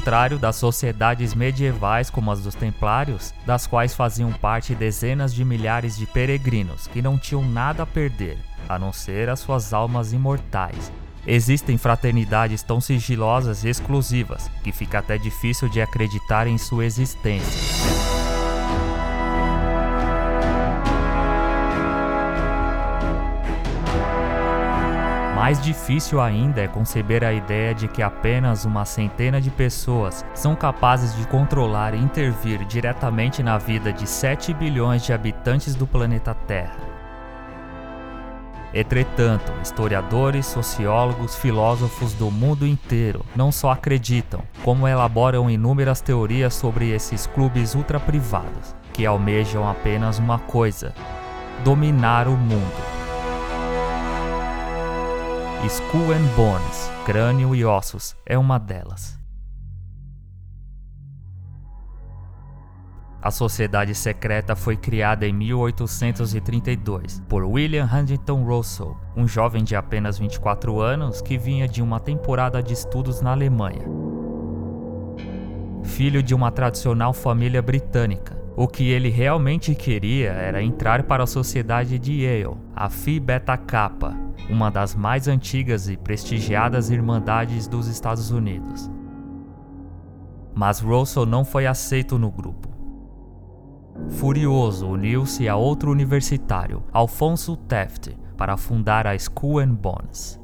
contrário das sociedades medievais como as dos Templários, das quais faziam parte dezenas de milhares de peregrinos que não tinham nada a perder, a não ser as suas almas imortais. Existem fraternidades tão sigilosas e exclusivas que fica até difícil de acreditar em sua existência. Mais difícil ainda é conceber a ideia de que apenas uma centena de pessoas são capazes de controlar e intervir diretamente na vida de 7 bilhões de habitantes do planeta Terra. Entretanto, historiadores, sociólogos, filósofos do mundo inteiro não só acreditam, como elaboram inúmeras teorias sobre esses clubes ultraprivados, que almejam apenas uma coisa: dominar o mundo. Skull and Bones, Crânio e Ossos, é uma delas. A sociedade secreta foi criada em 1832 por William Huntington Russell, um jovem de apenas 24 anos que vinha de uma temporada de estudos na Alemanha. Filho de uma tradicional família britânica, o que ele realmente queria era entrar para a sociedade de Yale, a Phi Beta Kappa, uma das mais antigas e prestigiadas irmandades dos Estados Unidos. Mas Russell não foi aceito no grupo. Furioso, uniu-se a outro universitário, Alfonso Taft, para fundar a School and Bones.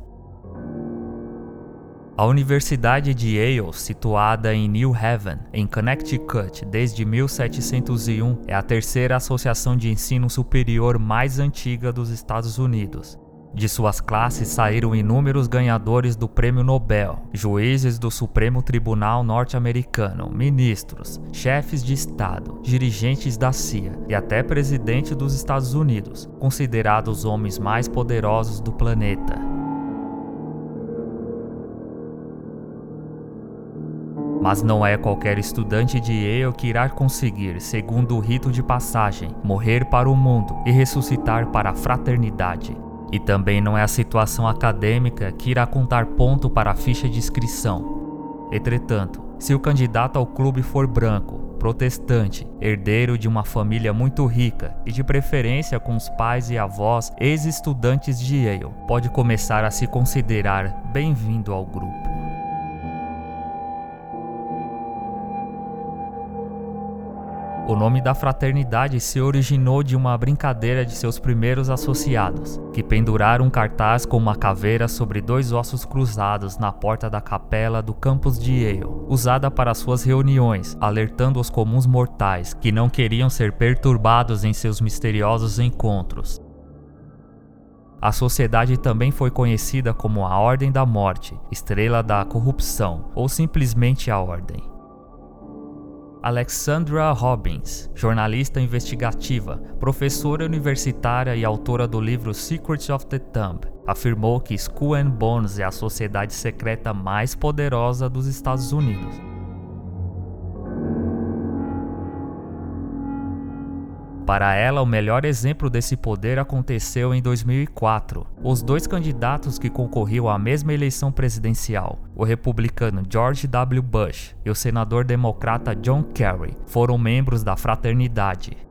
A Universidade de Yale, situada em New Haven, em Connecticut desde 1701, é a terceira associação de ensino superior mais antiga dos Estados Unidos. De suas classes saíram inúmeros ganhadores do Prêmio Nobel, juízes do Supremo Tribunal Norte-Americano, ministros, chefes de Estado, dirigentes da CIA e até presidente dos Estados Unidos, considerados homens mais poderosos do planeta. Mas não é qualquer estudante de Yale que irá conseguir, segundo o rito de passagem, morrer para o mundo e ressuscitar para a fraternidade. E também não é a situação acadêmica que irá contar ponto para a ficha de inscrição. Entretanto, se o candidato ao clube for branco, protestante, herdeiro de uma família muito rica e de preferência com os pais e avós ex-estudantes de Yale, pode começar a se considerar bem-vindo ao grupo. O nome da fraternidade se originou de uma brincadeira de seus primeiros associados, que penduraram um cartaz com uma caveira sobre dois ossos cruzados na porta da capela do campus de Yale, usada para suas reuniões, alertando os comuns mortais que não queriam ser perturbados em seus misteriosos encontros. A sociedade também foi conhecida como a Ordem da Morte, Estrela da Corrupção ou simplesmente a Ordem. Alexandra Robbins, jornalista investigativa, professora universitária e autora do livro Secrets of the Thumb, afirmou que Skull and Bones é a sociedade secreta mais poderosa dos Estados Unidos. Para ela, o melhor exemplo desse poder aconteceu em 2004. Os dois candidatos que concorriam à mesma eleição presidencial, o republicano George W. Bush e o senador democrata John Kerry, foram membros da fraternidade.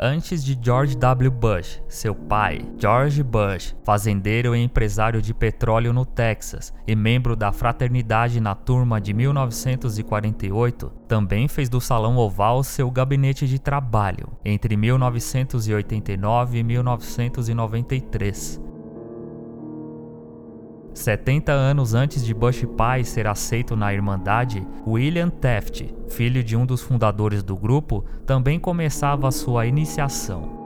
Antes de George W. Bush, seu pai, George Bush, fazendeiro e empresário de petróleo no Texas e membro da fraternidade na turma de 1948, também fez do Salão Oval seu gabinete de trabalho entre 1989 e 1993. 70 anos antes de Bush pai ser aceito na Irmandade, William Taft, filho de um dos fundadores do grupo, também começava sua iniciação.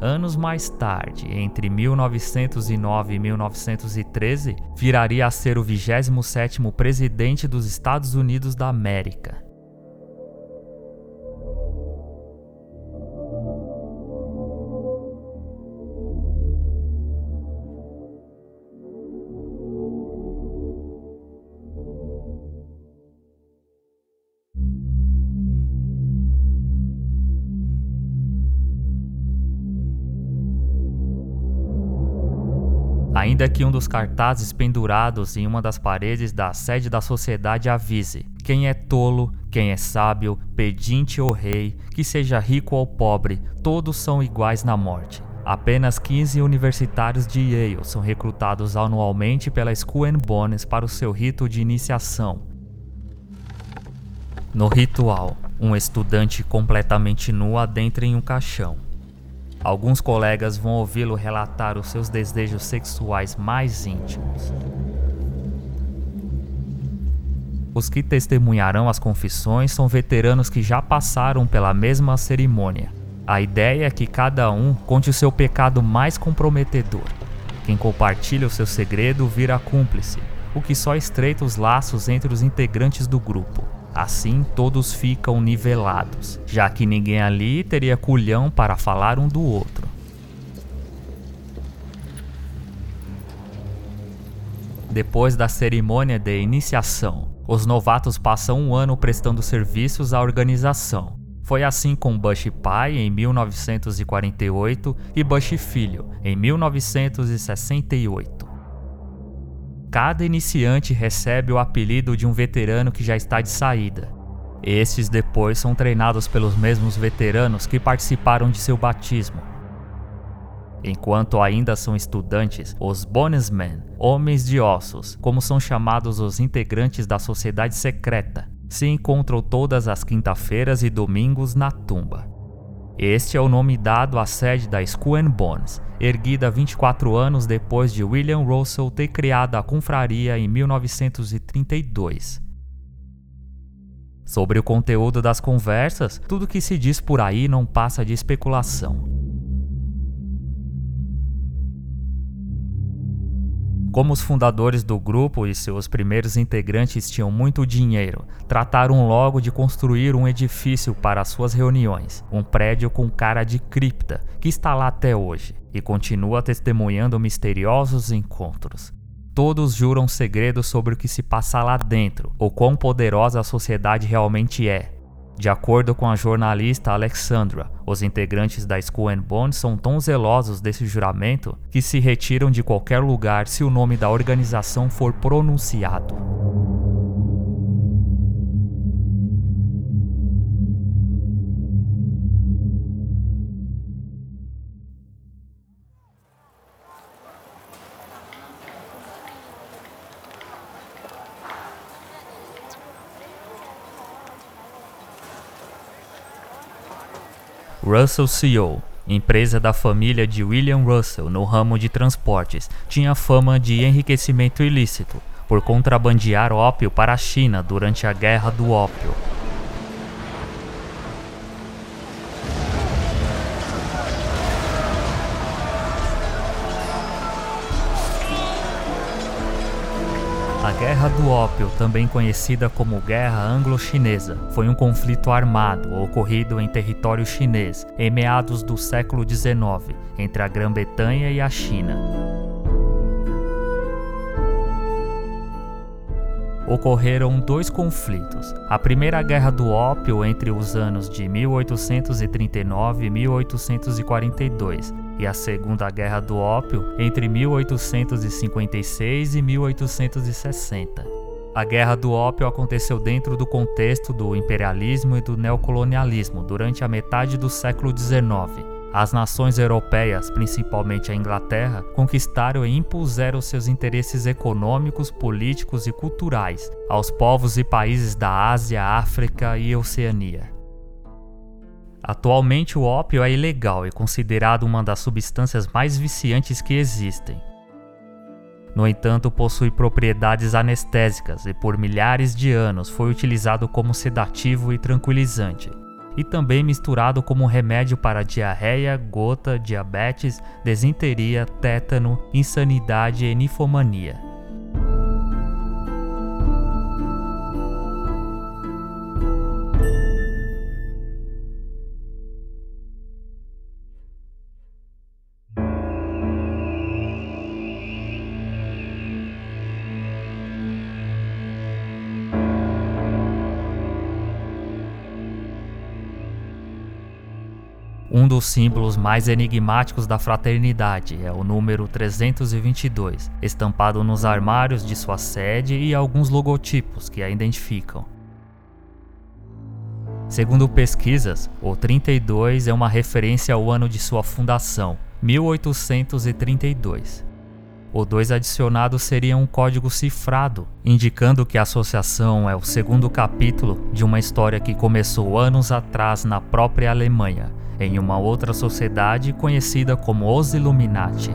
Anos mais tarde, entre 1909 e 1913, viraria a ser o 27º presidente dos Estados Unidos da América. Ainda que um dos cartazes pendurados em uma das paredes da sede da sociedade avise: quem é tolo, quem é sábio, pedinte ou rei, que seja rico ou pobre, todos são iguais na morte. Apenas 15 universitários de Yale são recrutados anualmente pela School and Bones para o seu rito de iniciação. No ritual, um estudante completamente nu adentra em um caixão. Alguns colegas vão ouvi-lo relatar os seus desejos sexuais mais íntimos. Os que testemunharão as confissões são veteranos que já passaram pela mesma cerimônia a ideia é que cada um conte o seu pecado mais comprometedor. Quem compartilha o seu segredo vira cúmplice, o que só estreita os laços entre os integrantes do grupo. Assim, todos ficam nivelados, já que ninguém ali teria culhão para falar um do outro. Depois da cerimônia de iniciação, os novatos passam um ano prestando serviços à organização, foi assim com Bush pai em 1948 e Bush filho em 1968. Cada iniciante recebe o apelido de um veterano que já está de saída. Estes depois são treinados pelos mesmos veteranos que participaram de seu batismo. Enquanto ainda são estudantes, os Bonesmen, homens de ossos, como são chamados os integrantes da sociedade secreta, se encontram todas as quinta-feiras e domingos na tumba. Este é o nome dado à sede da Skull Bones, erguida 24 anos depois de William Russell ter criado a confraria em 1932. Sobre o conteúdo das conversas, tudo que se diz por aí não passa de especulação. Como os fundadores do grupo e seus primeiros integrantes tinham muito dinheiro, trataram logo de construir um edifício para suas reuniões, um prédio com cara de cripta, que está lá até hoje e continua testemunhando misteriosos encontros. Todos juram segredos sobre o que se passa lá dentro, ou quão poderosa a sociedade realmente é, de acordo com a jornalista Alexandra, os integrantes da School and são tão zelosos desse juramento que se retiram de qualquer lugar se o nome da organização for pronunciado. Russell CEO, empresa da família de William Russell no ramo de transportes, tinha fama de enriquecimento ilícito por contrabandear ópio para a China durante a Guerra do Ópio. A Guerra do Ópio, também conhecida como Guerra Anglo-Chinesa, foi um conflito armado ocorrido em território chinês em meados do século XIX entre a Grã-Bretanha e a China. ocorreram dois conflitos. A Primeira Guerra do Ópio entre os anos de 1839 e 1842 e a Segunda Guerra do Ópio entre 1856 e 1860. A Guerra do Ópio aconteceu dentro do contexto do imperialismo e do neocolonialismo durante a metade do século XIX. As nações europeias, principalmente a Inglaterra, conquistaram e impuseram seus interesses econômicos, políticos e culturais aos povos e países da Ásia, África e Oceania. Atualmente, o ópio é ilegal e considerado uma das substâncias mais viciantes que existem. No entanto, possui propriedades anestésicas e por milhares de anos foi utilizado como sedativo e tranquilizante, e também misturado como remédio para diarreia, gota, diabetes, desinteria, tétano, insanidade e nifomania. Dos símbolos mais enigmáticos da fraternidade é o número 322, estampado nos armários de sua sede e alguns logotipos que a identificam. Segundo pesquisas, o 32 é uma referência ao ano de sua fundação, 1832. O 2 adicionado seria um código cifrado, indicando que a associação é o segundo capítulo de uma história que começou anos atrás na própria Alemanha, em uma outra sociedade conhecida como os Illuminati.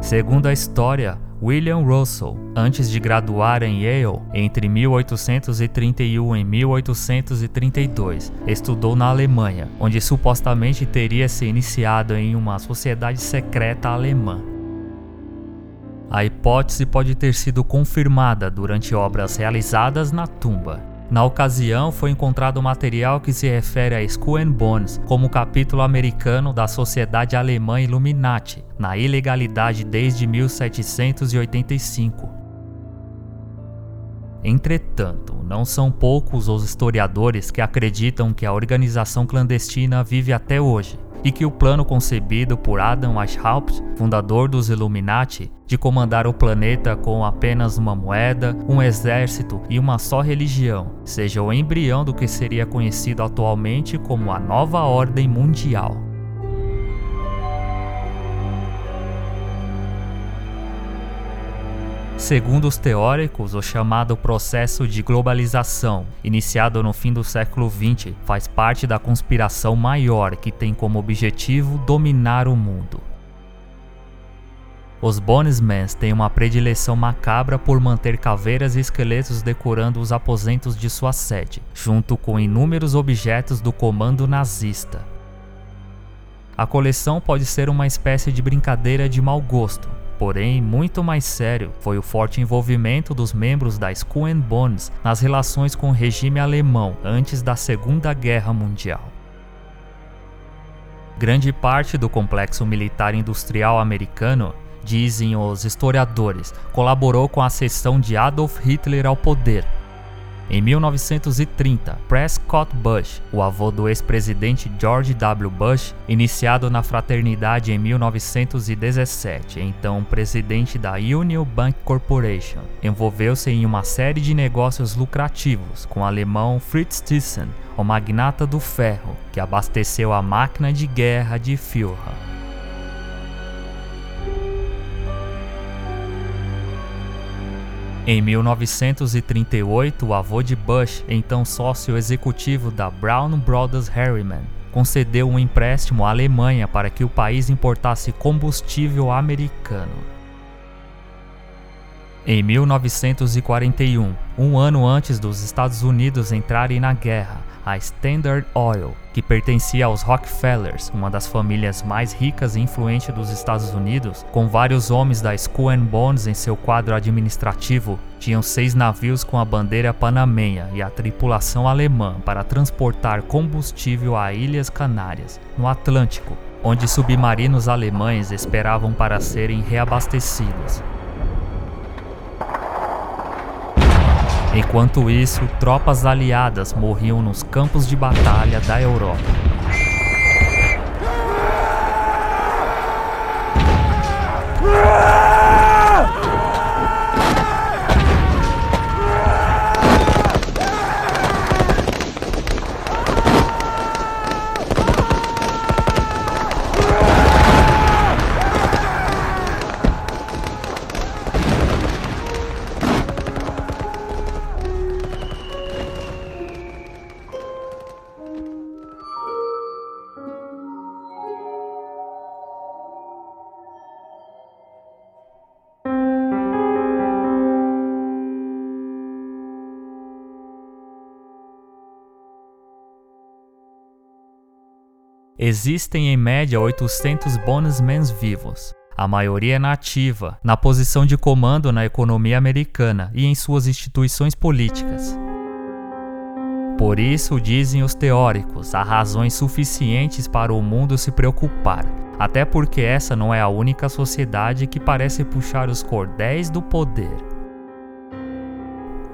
Segundo a história, William Russell, antes de graduar em Yale entre 1831 e 1832, estudou na Alemanha, onde supostamente teria se iniciado em uma sociedade secreta alemã. A hipótese pode ter sido confirmada durante obras realizadas na tumba. Na ocasião, foi encontrado material que se refere a Skull and Bones como capítulo americano da Sociedade Alemã Illuminati, na ilegalidade desde 1785. Entretanto, não são poucos os historiadores que acreditam que a organização clandestina vive até hoje e que o plano concebido por Adam Weishaupt, fundador dos Illuminati, de comandar o planeta com apenas uma moeda, um exército e uma só religião, seja o embrião do que seria conhecido atualmente como a Nova Ordem Mundial. Segundo os teóricos, o chamado processo de globalização, iniciado no fim do século XX, faz parte da conspiração maior que tem como objetivo dominar o mundo. Os Bonesmans têm uma predileção macabra por manter caveiras e esqueletos decorando os aposentos de sua sede, junto com inúmeros objetos do comando nazista. A coleção pode ser uma espécie de brincadeira de mau gosto, Porém, muito mais sério foi o forte envolvimento dos membros da Skull Bones nas relações com o regime alemão antes da Segunda Guerra Mundial. Grande parte do complexo militar industrial americano, dizem os historiadores, colaborou com a ascensão de Adolf Hitler ao poder em 1930, Prescott Bush, o avô do ex-presidente George W. Bush, iniciado na fraternidade em 1917, então presidente da Union Bank Corporation, envolveu-se em uma série de negócios lucrativos com o alemão Fritz Thyssen, o magnata do ferro, que abasteceu a máquina de guerra de Führer. Em 1938, o avô de Bush, então sócio executivo da Brown Brothers Harriman, concedeu um empréstimo à Alemanha para que o país importasse combustível americano. Em 1941, um ano antes dos Estados Unidos entrarem na guerra, a Standard Oil, que pertencia aos Rockefellers, uma das famílias mais ricas e influentes dos Estados Unidos, com vários homens da Skull Bones em seu quadro administrativo, tinham seis navios com a bandeira panamenha e a tripulação alemã para transportar combustível a Ilhas Canárias, no Atlântico, onde submarinos alemães esperavam para serem reabastecidos. Enquanto isso, tropas aliadas morriam nos campos de batalha da Europa. Existem em média 800 bonusmen vivos. A maioria é nativa, na posição de comando na economia americana e em suas instituições políticas. Por isso, dizem os teóricos, há razões suficientes para o mundo se preocupar, até porque essa não é a única sociedade que parece puxar os cordéis do poder.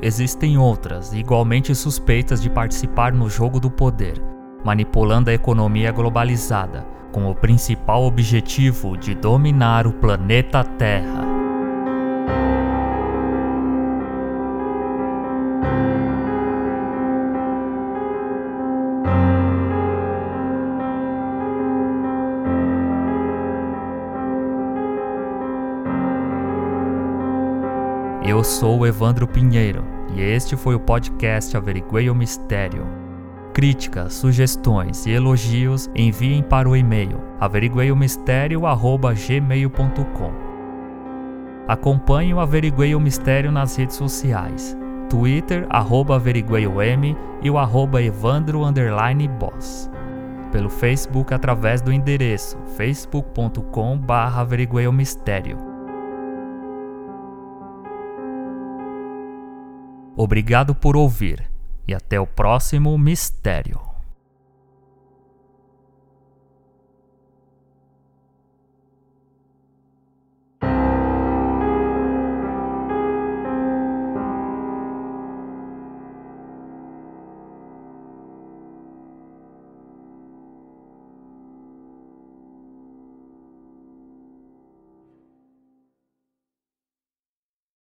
existem outras, igualmente suspeitas de participar no jogo do poder, manipulando a economia globalizada, com o principal objetivo de dominar o planeta Terra. Eu sou o Evandro Pinheiro e este foi o podcast Averiguei o Mistério. Críticas, sugestões e elogios enviem para o e-mail averigueiomistério@gmail.com. Acompanhe o Averiguei o Mistério nas redes sociais. Twitter, averigueiom e o arroba evandro boss. Pelo Facebook através do endereço facebook.com barra averigueiomistério. Obrigado por ouvir e até o próximo mistério.